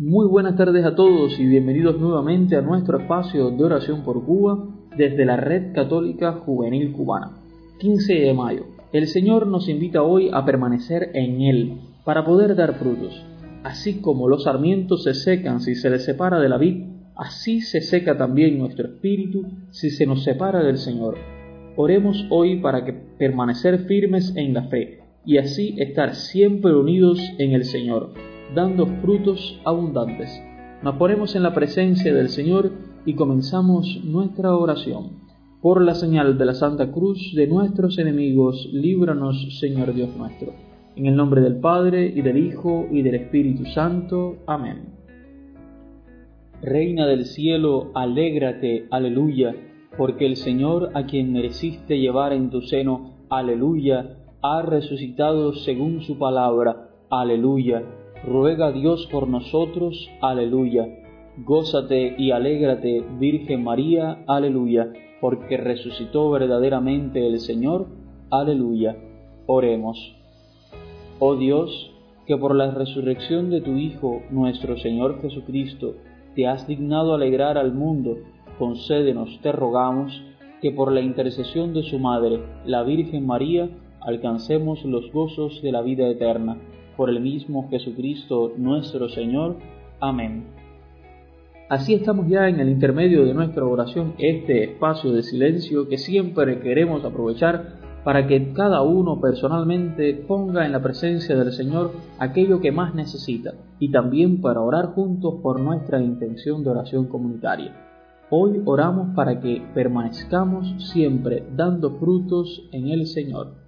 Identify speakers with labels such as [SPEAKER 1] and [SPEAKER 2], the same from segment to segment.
[SPEAKER 1] Muy buenas tardes a todos y bienvenidos nuevamente a nuestro espacio de oración por Cuba desde la Red Católica Juvenil Cubana. 15 de mayo. El Señor nos invita hoy a permanecer en Él para poder dar frutos. Así como los sarmientos se secan si se les separa de la vid, así se seca también nuestro espíritu si se nos separa del Señor. Oremos hoy para que permanecer firmes en la fe y así estar siempre unidos en el Señor dando frutos abundantes. Nos ponemos en la presencia del Señor y comenzamos nuestra oración. Por la señal de la Santa Cruz de nuestros enemigos, líbranos, Señor Dios nuestro. En el nombre del Padre, y del Hijo, y del Espíritu Santo. Amén. Reina del cielo, alégrate, aleluya, porque el Señor a quien mereciste llevar en tu seno, aleluya, ha resucitado según su palabra, aleluya ruega Dios por nosotros, aleluya. Gózate y alégrate, Virgen María, aleluya, porque resucitó verdaderamente el Señor, aleluya. Oremos. Oh Dios, que por la resurrección de tu Hijo, nuestro Señor Jesucristo, te has dignado alegrar al mundo, concédenos, te rogamos, que por la intercesión de su Madre, la Virgen María, alcancemos los gozos de la vida eterna por el mismo Jesucristo nuestro Señor. Amén. Así estamos ya en el intermedio de nuestra oración, este espacio de silencio que siempre queremos aprovechar para que cada uno personalmente ponga en la presencia del Señor aquello que más necesita y también para orar juntos por nuestra intención de oración comunitaria. Hoy oramos para que permanezcamos siempre dando frutos en el Señor.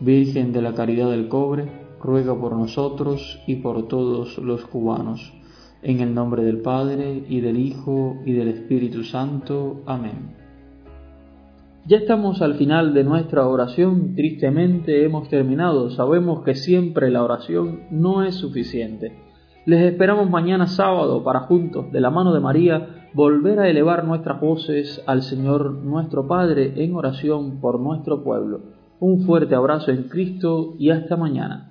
[SPEAKER 1] Virgen de la Caridad del Cobre, ruega por nosotros y por todos los cubanos. En el nombre del Padre, y del Hijo, y del Espíritu Santo. Amén. Ya estamos al final de nuestra oración, tristemente hemos terminado, sabemos que siempre la oración no es suficiente. Les esperamos mañana sábado para juntos, de la mano de María, volver a elevar nuestras voces al Señor nuestro Padre en oración por nuestro pueblo. Un fuerte abrazo en Cristo y hasta mañana.